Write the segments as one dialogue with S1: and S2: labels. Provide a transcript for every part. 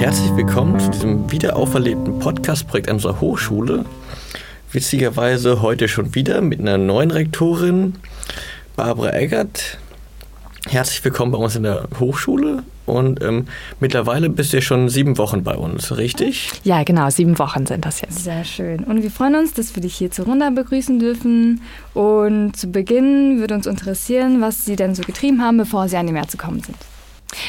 S1: Herzlich willkommen zu diesem wiederauferlebten Podcast-Projekt an unserer Hochschule. Witzigerweise heute schon wieder mit einer neuen Rektorin, Barbara Eggert. Herzlich willkommen bei uns in der Hochschule und ähm, mittlerweile bist du schon sieben Wochen bei uns, richtig?
S2: Ja, genau, sieben Wochen sind das jetzt.
S3: Sehr schön. Und wir freuen uns, dass wir dich hier zur Runde begrüßen dürfen. Und zu Beginn würde uns interessieren, was Sie denn so getrieben haben, bevor Sie an die Meer zu kommen sind.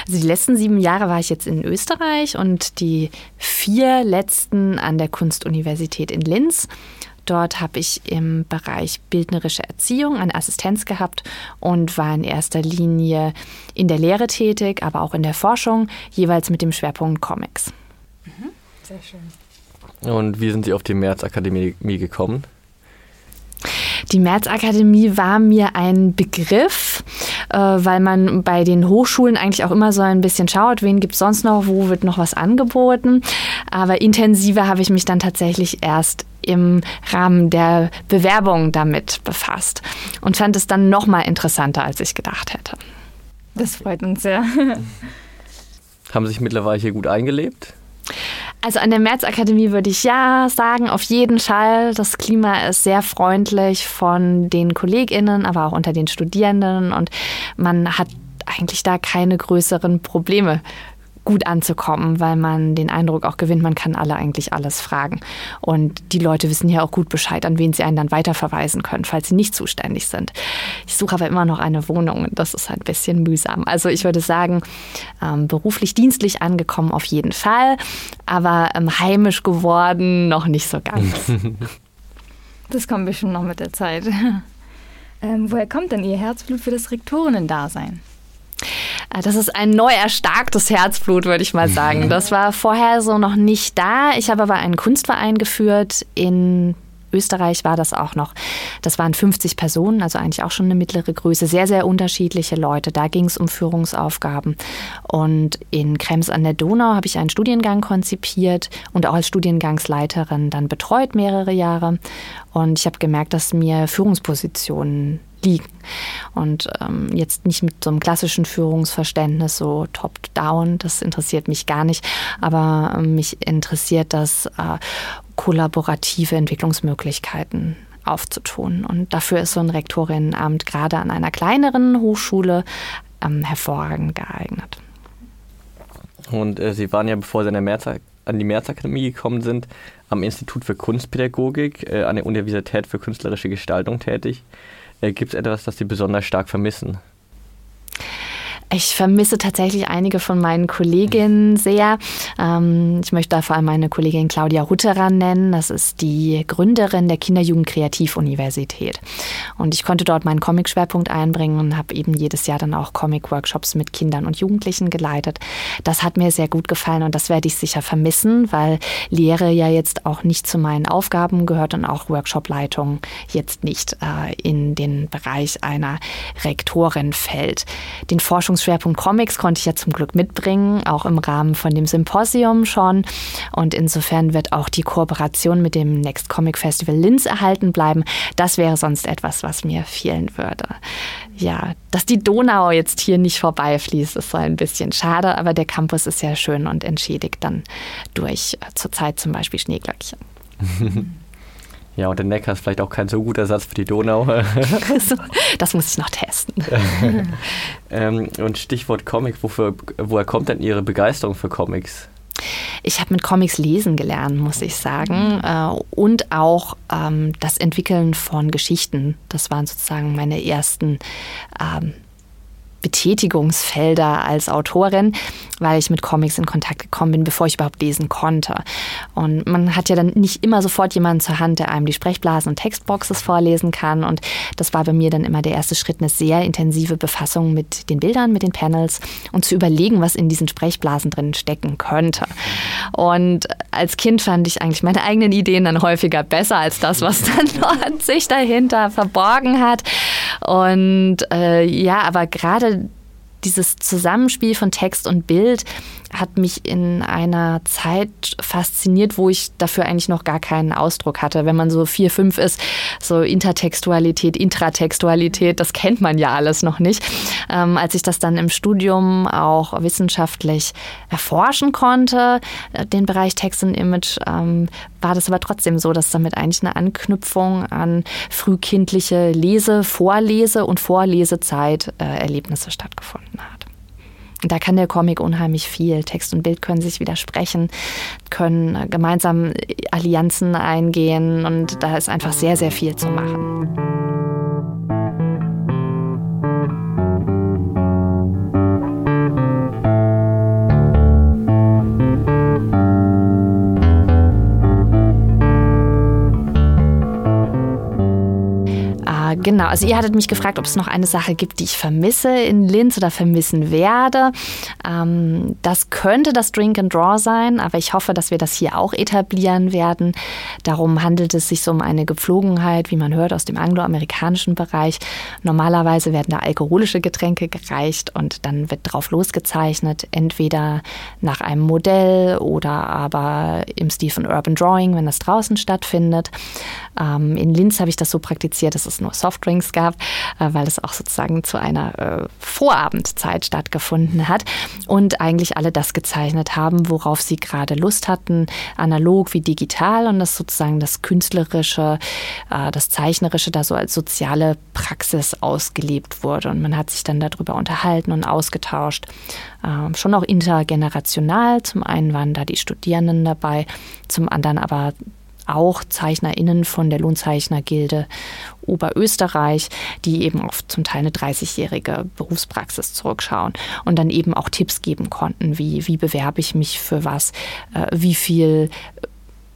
S2: Also die letzten sieben Jahre war ich jetzt in Österreich und die vier letzten an der Kunstuniversität in Linz. Dort habe ich im Bereich bildnerische Erziehung eine Assistenz gehabt und war in erster Linie in der Lehre tätig, aber auch in der Forschung, jeweils mit dem Schwerpunkt Comics.
S3: Mhm. Sehr schön.
S1: Und wie sind Sie auf die Märzakademie gekommen?
S2: Die Märzakademie war mir ein Begriff, äh, weil man bei den Hochschulen eigentlich auch immer so ein bisschen schaut, wen gibt es sonst noch, wo wird noch was angeboten. Aber intensiver habe ich mich dann tatsächlich erst im Rahmen der Bewerbung damit befasst und fand es dann noch mal interessanter, als ich gedacht hätte.
S3: Das freut uns sehr.
S1: Haben Sie sich mittlerweile hier gut eingelebt?
S2: Also an der Märzakademie würde ich ja sagen, auf jeden Fall. Das Klima ist sehr freundlich von den KollegInnen, aber auch unter den Studierenden und man hat eigentlich da keine größeren Probleme gut anzukommen, weil man den Eindruck auch gewinnt, man kann alle eigentlich alles fragen. Und die Leute wissen ja auch gut Bescheid, an wen sie einen dann weiterverweisen können, falls sie nicht zuständig sind. Ich suche aber immer noch eine Wohnung und das ist ein bisschen mühsam. Also ich würde sagen, ähm, beruflich, dienstlich angekommen auf jeden Fall, aber ähm, heimisch geworden noch nicht so ganz.
S3: Das kommt bestimmt noch mit der Zeit. Ähm, woher kommt denn Ihr Herzblut für das Rektorinnen-Dasein?
S2: Äh, das ist ein neu erstarktes Herzblut, würde ich mal sagen. Das war vorher so noch nicht da. Ich habe aber einen Kunstverein geführt in Österreich war das auch noch. Das waren 50 Personen, also eigentlich auch schon eine mittlere Größe. Sehr, sehr unterschiedliche Leute. Da ging es um Führungsaufgaben. Und in Krems an der Donau habe ich einen Studiengang konzipiert und auch als Studiengangsleiterin dann betreut mehrere Jahre. Und ich habe gemerkt, dass mir Führungspositionen liegen. Und ähm, jetzt nicht mit so einem klassischen Führungsverständnis, so top-down, das interessiert mich gar nicht, aber äh, mich interessiert das äh, kollaborative Entwicklungsmöglichkeiten aufzutun. Und dafür ist so ein Rektorinnenamt gerade an einer kleineren Hochschule ähm, hervorragend geeignet.
S1: Und äh, Sie waren ja, bevor Sie an, März, an die Märzakademie gekommen sind, am Institut für Kunstpädagogik äh, an der Universität für künstlerische Gestaltung tätig. Äh, Gibt es etwas, das Sie besonders stark vermissen?
S2: Ich vermisse tatsächlich einige von meinen Kolleginnen sehr. Ähm, ich möchte da vor allem meine Kollegin Claudia Rutterer nennen. Das ist die Gründerin der Kinderjugend-Kreativuniversität. Und ich konnte dort meinen Comic-Schwerpunkt einbringen und habe eben jedes Jahr dann auch Comic-Workshops mit Kindern und Jugendlichen geleitet. Das hat mir sehr gut gefallen und das werde ich sicher vermissen, weil Lehre ja jetzt auch nicht zu meinen Aufgaben gehört und auch Workshop-Leitung jetzt nicht äh, in den Bereich einer Rektorin fällt. Den Forschungs Schwerpunkt Comics konnte ich ja zum Glück mitbringen, auch im Rahmen von dem Symposium schon. Und insofern wird auch die Kooperation mit dem Next Comic Festival Linz erhalten bleiben. Das wäre sonst etwas, was mir fehlen würde. Ja, dass die Donau jetzt hier nicht vorbeifließt, ist so ein bisschen schade, aber der Campus ist sehr schön und entschädigt dann durch äh, zurzeit zum Beispiel Schneeglöckchen.
S1: Ja, und der Neckar ist vielleicht auch kein so guter Satz für die Donau.
S2: das muss ich noch testen.
S1: ähm, und Stichwort Comic, wofür, woher kommt denn Ihre Begeisterung für Comics?
S2: Ich habe mit Comics lesen gelernt, muss ich sagen. Äh, und auch ähm, das Entwickeln von Geschichten. Das waren sozusagen meine ersten ähm, Betätigungsfelder als Autorin, weil ich mit Comics in Kontakt gekommen bin, bevor ich überhaupt lesen konnte. Und man hat ja dann nicht immer sofort jemanden zur Hand, der einem die Sprechblasen und Textboxes vorlesen kann. Und das war bei mir dann immer der erste Schritt, eine sehr intensive Befassung mit den Bildern, mit den Panels und zu überlegen, was in diesen Sprechblasen drin stecken könnte. Und als Kind fand ich eigentlich meine eigenen Ideen dann häufiger besser als das, was dann dort sich dahinter verborgen hat. Und äh, ja, aber gerade dieses Zusammenspiel von Text und Bild hat mich in einer Zeit fasziniert, wo ich dafür eigentlich noch gar keinen Ausdruck hatte. Wenn man so vier, fünf ist, so Intertextualität, Intratextualität, das kennt man ja alles noch nicht. Ähm, als ich das dann im Studium auch wissenschaftlich erforschen konnte, äh, den Bereich Text und Image, ähm, war das aber trotzdem so, dass damit eigentlich eine Anknüpfung an frühkindliche Lese-, Vorlese- und Vorlesezeit äh, stattgefunden hat. Da kann der Comic unheimlich viel. Text und Bild können sich widersprechen, können gemeinsam Allianzen eingehen und da ist einfach sehr, sehr viel zu machen. Genau. Also ihr hattet mich gefragt, ob es noch eine Sache gibt, die ich vermisse in Linz oder vermissen werde. Ähm, das könnte das Drink and Draw sein, aber ich hoffe, dass wir das hier auch etablieren werden. Darum handelt es sich so um eine Gepflogenheit, wie man hört, aus dem angloamerikanischen Bereich. Normalerweise werden da alkoholische Getränke gereicht und dann wird drauf losgezeichnet, entweder nach einem Modell oder aber im Stil von Urban Drawing, wenn das draußen stattfindet. Ähm, in Linz habe ich das so praktiziert, dass es nur Softdrinks gab, äh, weil es auch sozusagen zu einer äh, Vorabendzeit stattgefunden hat und eigentlich alle das gezeichnet haben, worauf sie gerade Lust hatten, analog wie digital und das sozusagen das Künstlerische, äh, das Zeichnerische da so als soziale Praxis ausgelebt wurde und man hat sich dann darüber unterhalten und ausgetauscht. Ähm, schon auch intergenerational. Zum einen waren da die Studierenden dabei, zum anderen aber auch ZeichnerInnen von der Lohnzeichnergilde Oberösterreich, die eben auf zum Teil eine 30-jährige Berufspraxis zurückschauen und dann eben auch Tipps geben konnten, wie, wie bewerbe ich mich für was, äh, wie viel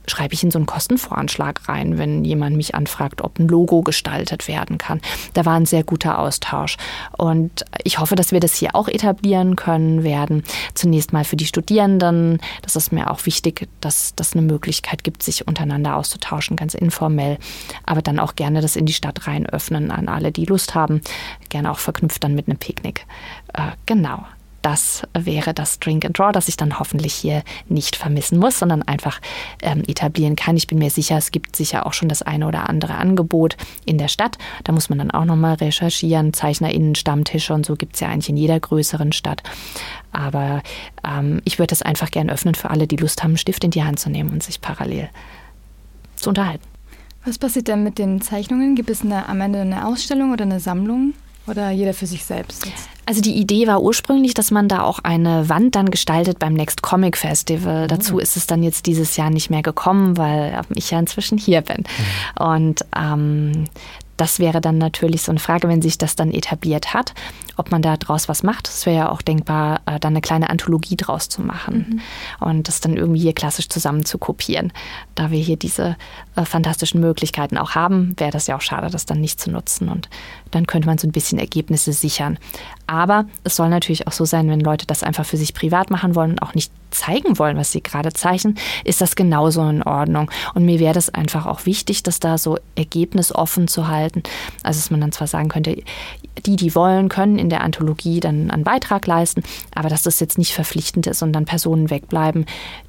S2: schreibe ich in so einen Kostenvoranschlag rein, wenn jemand mich anfragt, ob ein Logo gestaltet werden kann. Da war ein sehr guter Austausch. Und ich hoffe, dass wir das hier auch etablieren können werden. Zunächst mal für die Studierenden. Das ist mir auch wichtig, dass das eine Möglichkeit gibt, sich untereinander auszutauschen, ganz informell. Aber dann auch gerne das in die Stadt rein öffnen an alle, die Lust haben. Gerne auch verknüpft dann mit einem Picknick. Äh, genau das wäre das Drink and Draw, das ich dann hoffentlich hier nicht vermissen muss, sondern einfach ähm, etablieren kann. Ich bin mir sicher, es gibt sicher auch schon das eine oder andere Angebot in der Stadt. Da muss man dann auch nochmal recherchieren. ZeichnerInnen, Stammtische und so gibt es ja eigentlich in jeder größeren Stadt. Aber ähm, ich würde es einfach gern öffnen für alle, die Lust haben, einen Stift in die Hand zu nehmen und sich parallel zu unterhalten.
S3: Was passiert denn mit den Zeichnungen? Gibt es eine, am Ende eine Ausstellung oder eine Sammlung? Oder jeder für sich selbst? Jetzt?
S2: Also die Idee war ursprünglich, dass man da auch eine Wand dann gestaltet beim Next Comic Festival. Mhm. Dazu ist es dann jetzt dieses Jahr nicht mehr gekommen, weil ich ja inzwischen hier bin. Mhm. Und ähm, das wäre dann natürlich so eine Frage, wenn sich das dann etabliert hat, ob man da draus was macht. Es wäre ja auch denkbar, äh, dann eine kleine Anthologie draus zu machen mhm. und das dann irgendwie hier klassisch zusammen zu kopieren. Da wir hier diese äh, fantastischen Möglichkeiten auch haben, wäre das ja auch schade, das dann nicht zu nutzen und dann könnte man so ein bisschen Ergebnisse sichern. Aber es soll natürlich auch so sein, wenn Leute das einfach für sich privat machen wollen und auch nicht zeigen wollen, was sie gerade zeichnen, ist das genauso in Ordnung. Und mir wäre das einfach auch wichtig, das da so ergebnisoffen zu halten. Also dass man dann zwar sagen könnte, die, die wollen, können in der Anthologie dann einen Beitrag leisten, aber dass das jetzt nicht verpflichtend ist und dann Personen wegbleiben,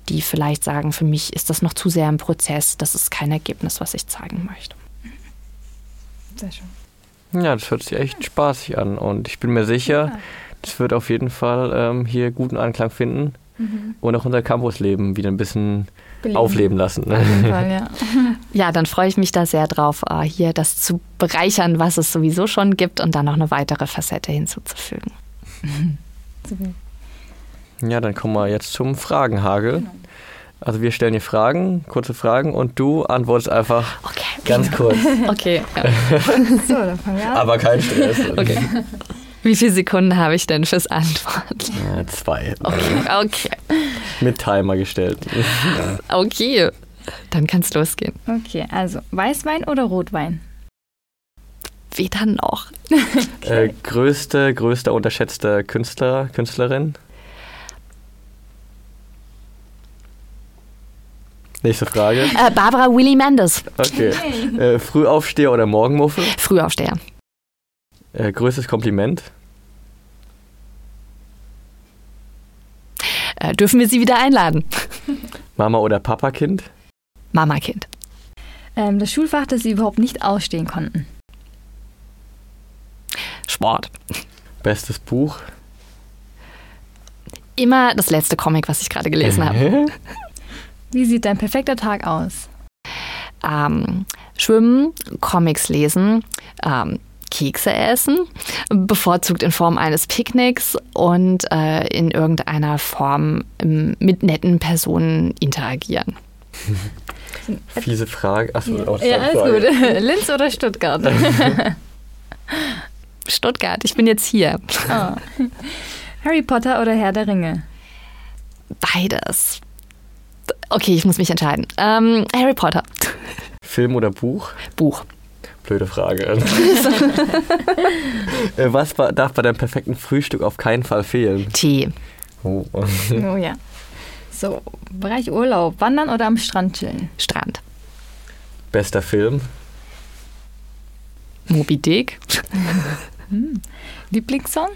S2: die vielleicht sagen, für mich ist das noch zu sehr im Prozess, das ist kein Ergebnis, was ich zeigen möchte.
S1: Sehr schön. Ja, das hört sich echt spaßig an und ich bin mir sicher, ja. das wird auf jeden Fall ähm, hier guten Anklang finden mhm. und auch unser Campusleben wieder ein bisschen Beleben. aufleben lassen. Auf jeden Fall,
S2: ja. ja, dann freue ich mich da sehr drauf, äh, hier das zu bereichern, was es sowieso schon gibt und dann noch eine weitere Facette hinzuzufügen.
S1: Ja, dann kommen wir jetzt zum Fragenhagel. Genau. Also wir stellen dir Fragen, kurze Fragen und du antwortest einfach okay. ganz kurz.
S2: Okay. Ja.
S1: so, dann fangen wir an. Aber kein Stress. Okay.
S2: Wie viele Sekunden habe ich denn fürs Antworten?
S1: Ja, zwei.
S2: Okay, okay.
S1: Mit Timer gestellt.
S2: Okay, dann kann es losgehen.
S3: Okay, also Weißwein oder Rotwein?
S2: Weder noch.
S1: Okay. Äh, größte, größte unterschätzte Künstler, Künstlerin? Nächste Frage.
S2: Äh, Barbara Willy Mendes.
S1: Okay. Äh, Frühaufsteher oder Morgenmuffel?
S2: Frühaufsteher.
S1: Äh, größtes Kompliment?
S2: äh, dürfen wir Sie wieder einladen.
S1: Mama oder Papa Kind?
S2: Mama Kind.
S3: Ähm, das Schulfach, das Sie überhaupt nicht ausstehen konnten.
S2: Sport.
S1: Bestes Buch?
S2: Immer das letzte Comic, was ich gerade gelesen habe.
S3: Wie sieht dein perfekter Tag aus?
S2: Ähm, schwimmen, Comics lesen, ähm, Kekse essen, bevorzugt in Form eines Picknicks und äh, in irgendeiner Form ähm, mit netten Personen interagieren.
S1: Fiese Frage. Achso, auch
S3: Ja, alles
S1: Frage.
S3: gut. Linz oder Stuttgart?
S2: Stuttgart, ich bin jetzt hier.
S3: Ah. Harry Potter oder Herr der Ringe?
S2: Beides. Okay, ich muss mich entscheiden. Ähm, Harry Potter.
S1: Film oder Buch?
S2: Buch.
S1: Blöde Frage. Äh, Was darf bei deinem perfekten Frühstück auf keinen Fall fehlen?
S2: Tee.
S1: Oh.
S3: Oh ja. So, Bereich Urlaub. Wandern oder am Strand chillen?
S2: Strand.
S1: Bester Film?
S2: Moby Dick.
S3: Lieblingssong?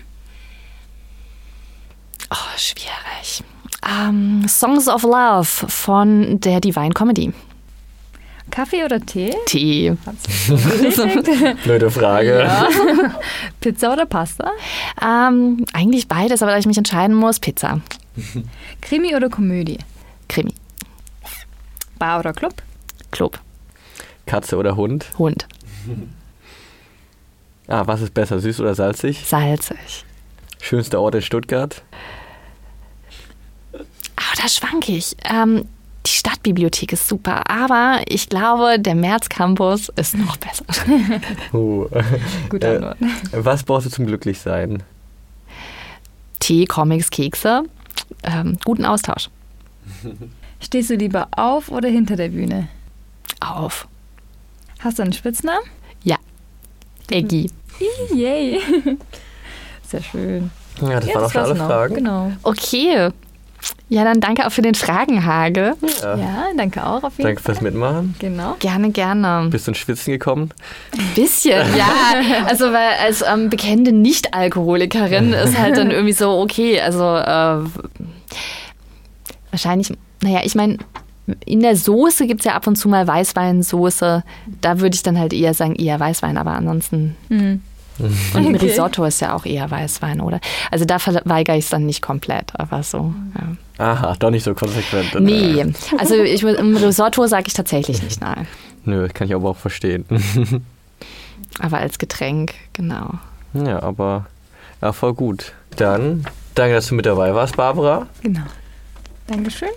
S2: Oh, schwierig. Ähm, Songs of Love von der Divine Comedy.
S3: Kaffee oder Tee?
S2: Tee.
S1: Blöde Frage.
S3: ja. Pizza oder Pasta?
S2: Ähm, eigentlich beides, aber da ich mich entscheiden muss, Pizza.
S3: Krimi oder Komödie?
S2: Krimi.
S3: Bar oder Club?
S2: Club.
S1: Katze oder Hund?
S2: Hund.
S1: Ah, was ist besser, süß oder salzig?
S2: Salzig.
S1: Schönster Ort in Stuttgart?
S2: Aber da schwanke ich. Ähm, die Stadtbibliothek ist super, aber ich glaube, der März Campus ist noch besser.
S1: Uh.
S3: Gute
S1: Äh,
S3: Antwort.
S1: Was brauchst du zum Glücklichsein?
S2: Tee, Comics, Kekse. Ähm, guten Austausch.
S3: Stehst du lieber auf oder hinter der Bühne?
S2: Auf.
S3: Hast du einen Spitznamen?
S2: Ja. Eggy.
S3: Yay. Sehr schön.
S1: Ja, das
S3: Ja,
S1: waren auch schon alle
S3: noch.
S1: Fragen.
S3: Genau.
S2: Okay. Ja, dann danke auch für den Fragenhagel.
S1: Ja.
S3: Ja, danke auch auf jeden
S1: Danke
S3: Fall.
S1: fürs Mitmachen.
S3: Genau.
S2: Gerne, gerne.
S1: Bist du ins Schwitzen gekommen?
S2: Ein bisschen, ja. Also weil als ähm, bekennende Nicht-Alkoholikerin ist halt dann irgendwie so, okay, also äh, wahrscheinlich, naja, ich meine, in der Soße gibt es ja ab und zu mal Weißweinsoße. Da würde ich dann halt eher sagen, eher Weißwein, aber ansonsten.
S3: Mhm.
S2: Und ein
S3: Okay.
S2: Risotto ist ja auch eher Weißwein, oder? Also da verweigere ich es dann nicht komplett, aber so. Ja.
S1: Aha, doch nicht so konsequent.
S2: Nee, also ich, im Risotto sage ich tatsächlich nicht nein.
S1: Nö, kann ich aber auch verstehen.
S2: Aber als Getränk, genau.
S1: ja, aber ja, voll gut. Dann danke, dass du mit dabei warst, Barbara.
S3: Genau. Dankeschön.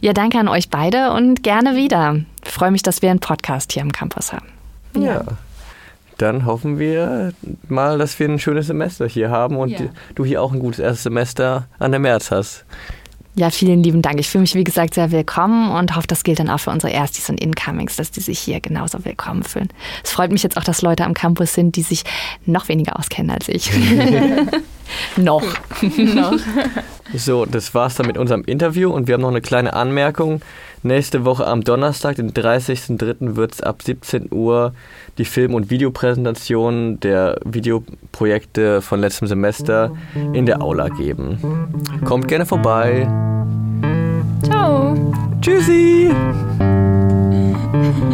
S2: Ja, danke an euch beide und gerne wieder. Ich freue mich, dass wir einen Podcast hier am Campus haben.
S1: Ja. Dann hoffen wir mal, dass wir ein schönes Semester hier haben und
S3: Ja.
S1: du hier auch ein gutes erstes Semester an der März hast.
S2: Ja, vielen lieben Dank. Ich fühle mich, wie gesagt, sehr willkommen und hoffe, das gilt dann auch für unsere Erstis und Incomings, dass die sich hier genauso willkommen fühlen. Es freut mich jetzt auch, dass Leute am Campus sind, die sich noch weniger auskennen als ich. noch.
S3: Noch.
S1: So, das war's dann mit unserem Interview und wir haben noch eine kleine Anmerkung. Nächste Woche am Donnerstag, den 30.03. wird es ab 17 Uhr die Film- und Videopräsentation der Videoprojekte von letztem Semester in der Aula geben. Kommt gerne vorbei.
S3: Ciao.
S1: Tschüssi!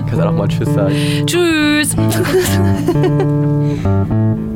S1: Kannst du auch mal Tschüss sagen?
S2: Tschüss.